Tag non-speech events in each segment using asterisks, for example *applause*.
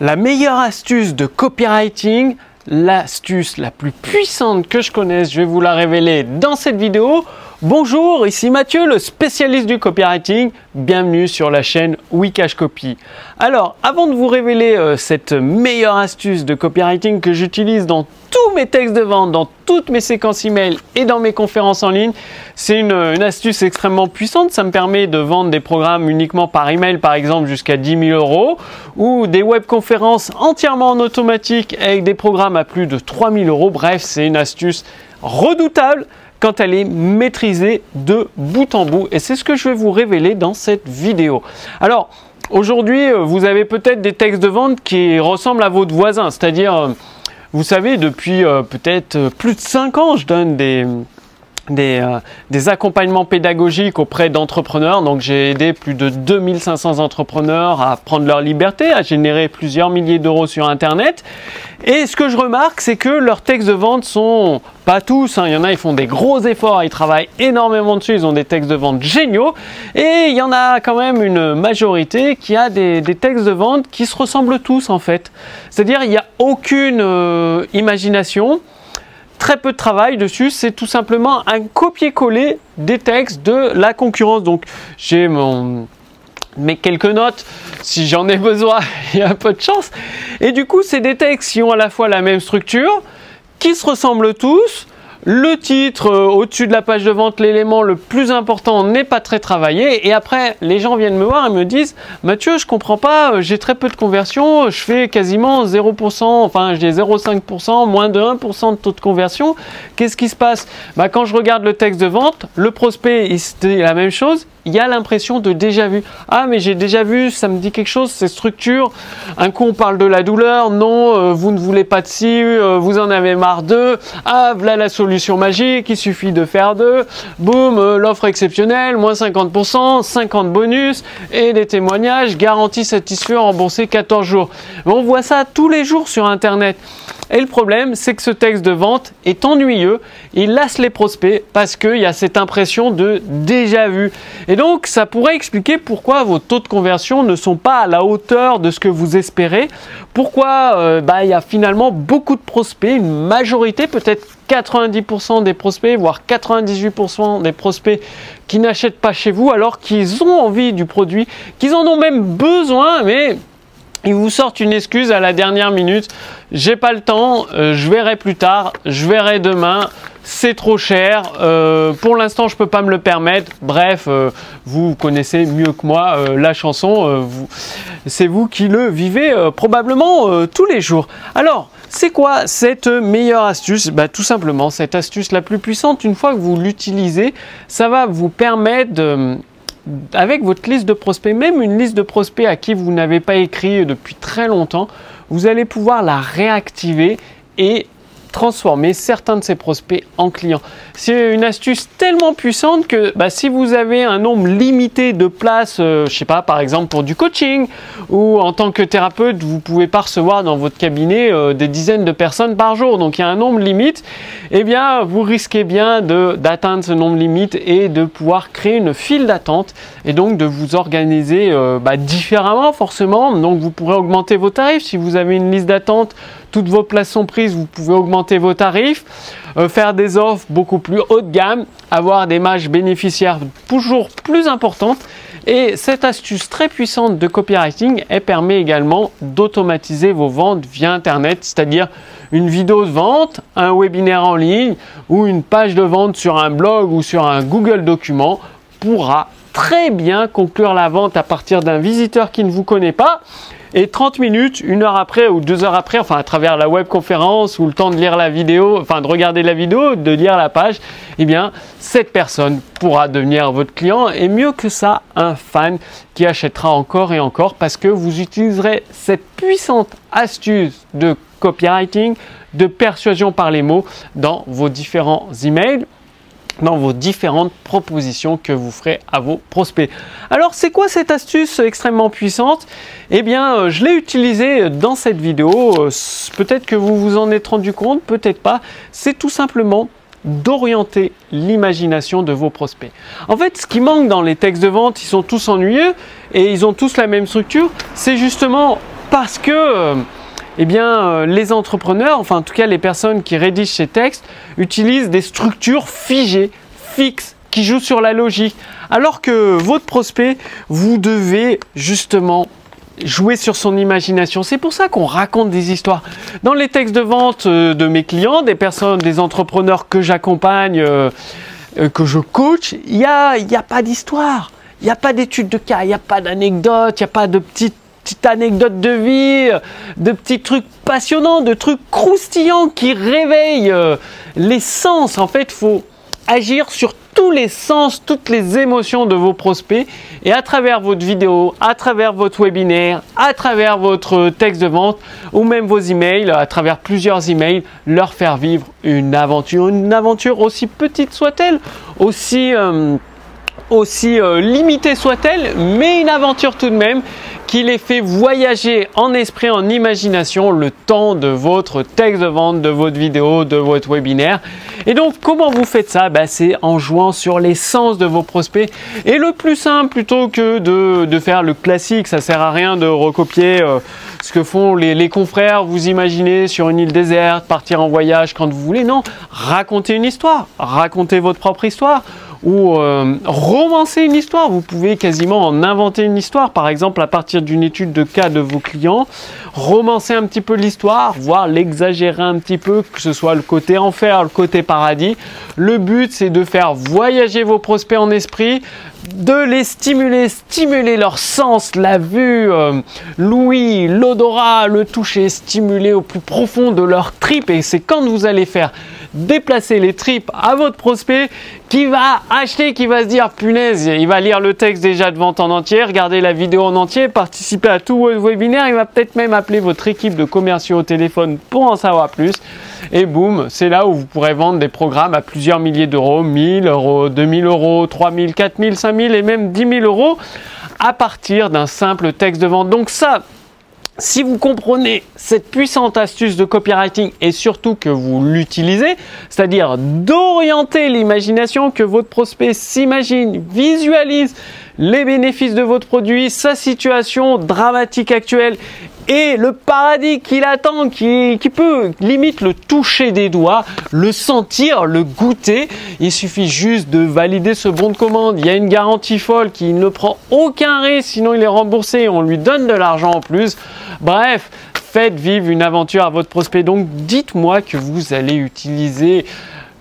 La meilleure astuce de copywriting, l'astuce la plus puissante que je connaisse, je vais vous la révéler dans cette vidéo. Bonjour, ici Mathieu, le spécialiste du copywriting. Bienvenue sur la chaîne Wikash Copy. Alors, avant de vous révéler euh, cette meilleure astuce de copywriting que j'utilise dans tous mes textes de vente, dans toutes mes séquences email et dans mes conférences en ligne, c'est une, une, astuce extrêmement puissante. Ça me permet de vendre des programmes uniquement par email, par exemple, jusqu'à 10 000 euros, ou des webconférences entièrement en automatique avec des programmes à plus de 3 000 euros. Bref, c'est une astuce redoutable quand elle est maîtrisée de bout en bout. Et c'est ce que je vais vous révéler dans cette vidéo. Alors, aujourd'hui, euh, vous avez peut-être des textes de vente qui ressemblent à votre voisin, c'est-à-dire, euh, vous savez, depuis euh, peut-être plus de 5 ans, je donne des, des, euh, des, accompagnements pédagogiques auprès d'entrepreneurs. Donc j'ai aidé plus de 2500 entrepreneurs à prendre leur liberté, à générer plusieurs milliers d'euros sur Internet. Et ce que je remarque, c'est que leurs textes de vente sont pas tous, hein. il y en a, ils font des gros efforts, ils travaillent énormément dessus, ils ont des textes de vente géniaux. Et il y en a quand même une majorité qui a des, des textes de vente qui se ressemblent tous en fait. C'est-à-dire il n'y a aucune euh, imagination très peu de travail dessus, c'est tout simplement un copier-coller des textes de la concurrence. Donc j'ai mon mes quelques notes si j'en ai besoin, *laughs* il y a un peu de chance. Et du coup, c'est des textes qui ont à la fois la même structure, qui se ressemblent tous, le titre euh, au-dessus de la page de vente, l'élément le plus important n'est pas très travaillé. Et après, les gens viennent me voir et me disent Mathieu, je comprends pas, euh, j'ai très peu de conversion, je fais quasiment 0%, enfin j'ai 0,5%, moins de 1% de taux de conversion. Qu'est-ce qui se passe? Bah, Quand je regarde le texte de vente, le prospect, il dit la même chose, il a l'impression de déjà vu. Ah, mais j'ai déjà vu, ça me dit quelque chose, ces structures. Un coup, on parle de la douleur. Non, euh, vous ne voulez pas de ci, euh, vous en avez marre d'eux. Ah, voilà la solution magique, il suffit de faire deux. Boum, euh, l'offre exceptionnelle, moins 50%, 50 bonus et des témoignages, garantie satisfait, remboursé 14 jours. On voit ça tous les jours sur Internet. Et le problème, c'est que ce texte de vente est ennuyeux, il lasse les prospects parce qu'il y a cette impression de déjà vu. Et donc, ça pourrait expliquer pourquoi vos taux de conversion ne sont pas à la hauteur de ce que vous espérez. Pourquoi euh, bah, il y a finalement beaucoup de prospects, une majorité, peut-être 90% des prospects, voire 98% des prospects qui n'achètent pas chez vous alors qu'ils ont envie du produit, qu'ils en ont même besoin, mais ils vous sortent une excuse à la dernière minute. J'ai pas le temps, euh, je verrai plus tard, je verrai demain. C'est trop cher. Euh, pour l'instant, je peux pas me le permettre. Bref, euh, vous connaissez mieux que moi la chanson. C'est vous qui le vivez probablement tous les jours. Alors. C'est quoi cette meilleure astuce? Bah, Tout simplement, cette astuce la plus puissante, une fois que vous l'utilisez, ça va vous permettre avec votre liste de prospects, même une liste de prospects à qui vous n'avez pas écrit depuis très longtemps, vous allez pouvoir la réactiver et transformer certains de ces prospects en clients. C'est une astuce tellement puissante que bah, si vous avez un nombre limité de places, euh, je sais pas, par exemple pour du coaching ou en tant que thérapeute, vous pouvez pas recevoir dans votre cabinet euh, des dizaines de personnes par jour. Donc il y a un nombre limite. Eh bien, vous risquez bien d'atteindre ce nombre limite et de pouvoir créer une file d'attente et donc de vous organiser euh, bah, différemment forcément. Donc vous pourrez augmenter vos tarifs si vous avez une liste d'attente toutes vos places sont prises, vous pouvez augmenter vos tarifs, euh, faire des offres beaucoup plus haut de gamme, avoir des marges bénéficiaires toujours plus importantes. Et cette astuce très puissante de copywriting, elle permet également d'automatiser vos ventes via Internet, c'est-à-dire une vidéo de vente, un webinaire en ligne ou une page de vente sur un blog ou sur un Google document pourra très bien conclure la vente à partir d'un visiteur qui ne vous connaît pas. Et 30 minutes, une heure après ou deux heures après, enfin à travers la webconférence ou le temps de lire la vidéo, enfin de regarder la vidéo, de lire la page, eh bien cette personne pourra devenir votre client et mieux que ça, un fan qui achètera encore et encore parce que vous utiliserez cette puissante astuce de copywriting, de persuasion par les mots dans vos différents emails dans vos différentes propositions que vous ferez à vos prospects. Alors c'est quoi cette astuce extrêmement puissante? Eh bien euh, je l'ai utilisée dans cette vidéo, euh, peut-être que vous vous en êtes rendu compte, peut-être pas, c'est tout simplement d'orienter l'imagination de vos prospects. En fait, ce qui manque dans les textes de vente, ils sont tous ennuyeux et ils ont tous la même structure, c'est justement parce que eh bien, les entrepreneurs, enfin en tout cas les personnes qui rédigent ces textes, utilisent des structures figées, fixes, qui jouent sur la logique. Alors que votre prospect, vous devez justement jouer sur son imagination. C'est pour ça qu'on raconte des histoires. Dans les textes de vente euh, de mes clients, des personnes, des entrepreneurs que j'accompagne, euh, euh, que je coach, il n'y a, y a pas d'histoire. Il n'y a pas d'études de cas, il n'y a pas d'anecdotes, il n'y a pas de petites petites anecdotes de vie, de petits trucs passionnants, de trucs croustillants qui réveillent les sens. En fait, il faut agir sur tous les sens, toutes les émotions de vos prospects et à travers votre vidéo, à travers votre webinaire, à travers votre texte de vente ou même vos emails, à travers plusieurs emails, leur faire vivre une aventure, une aventure aussi petite soit-elle, aussi euh, aussi euh, limitée soit-elle, mais une aventure tout de même qui les fait voyager en esprit, en imagination le temps de votre texte de vente, de votre vidéo, de votre webinaire. Et donc, comment vous faites ça? Ben, C'est en jouant sur les sens de vos prospects. Et le plus simple, plutôt que de, faire le classique, ça sert à rien de recopier euh, ce que font les, les, confrères. Vous imaginez sur une île déserte, partir en voyage quand vous voulez. Non, racontez une histoire, racontez votre propre histoire ou euh, romancer une histoire. Vous pouvez quasiment en inventer une histoire, par exemple à partir d'une étude de cas de vos clients, romancer un petit peu l'histoire, voire l'exagérer un petit peu, que ce soit le côté enfer, le côté paradis. Le but, c'est de faire voyager vos prospects en esprit, de les stimuler, stimuler leur sens, la vue, euh, l'ouïe, l'odorat, le toucher, stimuler au plus profond de leur trip. Et c'est quand vous allez faire déplacer les tripes à votre prospect qui va acheter, qui va se dire punaise, il va lire le texte déjà de vente en entier, regarder la vidéo en entier, participer à tout votre webinaire, il va peut-être même appeler votre équipe de commerciaux au téléphone pour en savoir plus. Et boum, c'est là où vous pourrez vendre des programmes à plusieurs milliers d'euros, 1000 euros, 2000 euros, 3000, 4000, 5000 et même 10 000 euros à partir d'un simple texte de vente. Donc ça, si vous comprenez cette puissante astuce de copywriting et surtout que vous l'utilisez, c'est-à-dire d'orienter l'imagination, que votre prospect s'imagine, visualise les bénéfices de votre produit, sa situation dramatique actuelle et le paradis qu'il attend, qui, qui, peut limite le toucher des doigts, le sentir, le goûter. Il suffit juste de valider ce bon de commande. Il y a une garantie folle qui ne prend aucun risque, sinon il est remboursé et on lui donne de l'argent en plus. Bref, faites vivre une aventure à votre prospect. Donc dites-moi que vous allez utiliser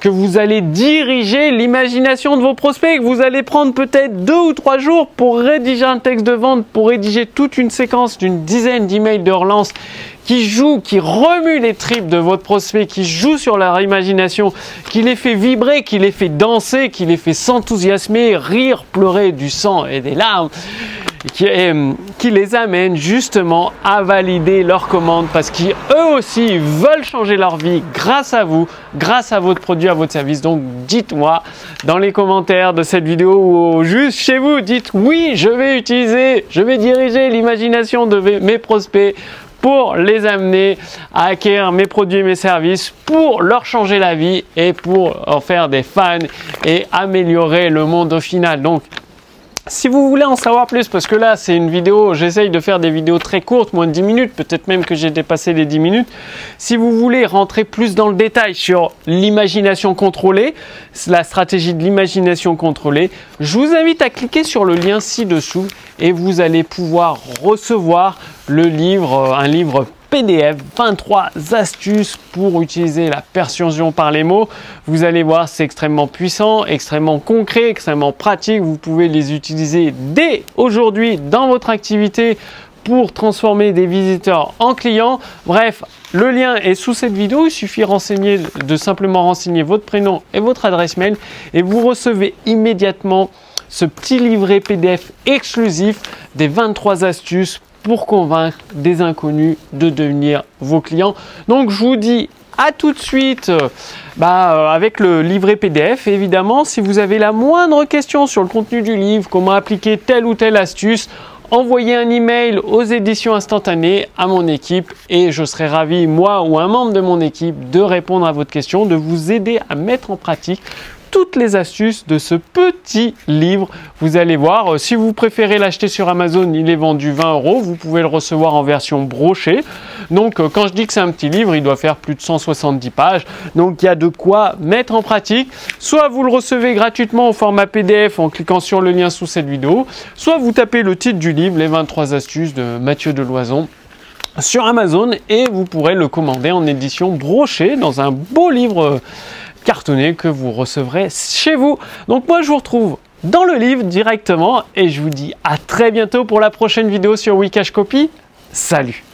que vous allez diriger l'imagination de vos prospects, que vous allez prendre peut-être deux ou trois jours pour rédiger un texte de vente, pour rédiger toute une séquence d'une dizaine d'emails de relance qui joue, qui remue les tripes de votre prospect, qui joue sur leur imagination, qui les fait vibrer, qui les fait danser, qui les fait s'enthousiasmer, rire, pleurer du sang et des larmes qui, qui, les amène justement à valider leur commande parce qu'eux aussi veulent changer leur vie grâce à vous, grâce à votre produit, à votre service. Donc dites-moi dans les commentaires de cette vidéo ou juste chez vous, dites oui, je vais utiliser, je vais diriger l'imagination de mes prospects pour les amener à acquérir mes produits et mes services, pour leur changer la vie et pour en faire des fans et améliorer le monde au final. Donc si vous voulez en savoir plus, parce que là c'est une vidéo, j'essaye de faire des vidéos très courtes, moins de 10 minutes, peut-être même que j'ai dépassé les 10 minutes. Si vous voulez rentrer plus dans le détail sur l'imagination contrôlée, la stratégie de l'imagination contrôlée, je vous invite à cliquer sur le lien ci-dessous et vous allez pouvoir recevoir le livre, un livre PDF 23 astuces pour utiliser la persuasion par les mots. Vous allez voir, c'est extrêmement puissant, extrêmement concret, extrêmement pratique. Vous pouvez les utiliser dès aujourd'hui dans votre activité pour transformer des visiteurs en clients. Bref, le lien est sous cette vidéo. Il suffit de simplement renseigner votre prénom et votre adresse mail et vous recevez immédiatement ce petit livret PDF exclusif des 23 astuces pour convaincre des inconnus de devenir vos clients. Donc je vous dis à tout de suite bah, euh, avec le livret PDF. évidemment, si vous avez la moindre question sur le contenu du livre, comment appliquer telle ou telle astuce, envoyez un email aux éditions instantanées à mon équipe et je serai ravi, moi ou un membre de mon équipe, de répondre à votre question, de vous aider à mettre en pratique toutes les astuces de ce petit livre. Vous allez voir, euh, si vous préférez l'acheter sur Amazon, il est vendu 20 euros. Vous pouvez le recevoir en version brochée. Donc euh, quand je dis que c'est un petit livre, il doit faire plus de 170 pages. Donc il y a de quoi mettre en pratique. Soit vous le recevez gratuitement au format PDF en cliquant sur le lien sous cette vidéo, soit vous tapez le titre du livre, les 23 astuces de Mathieu Deloison sur Amazon et vous pourrez le commander en édition brochée dans un beau livre cartonné que vous recevrez chez vous. Donc moi je vous retrouve dans le livre directement et je vous dis à très bientôt pour la prochaine vidéo sur Wikash Copy. Salut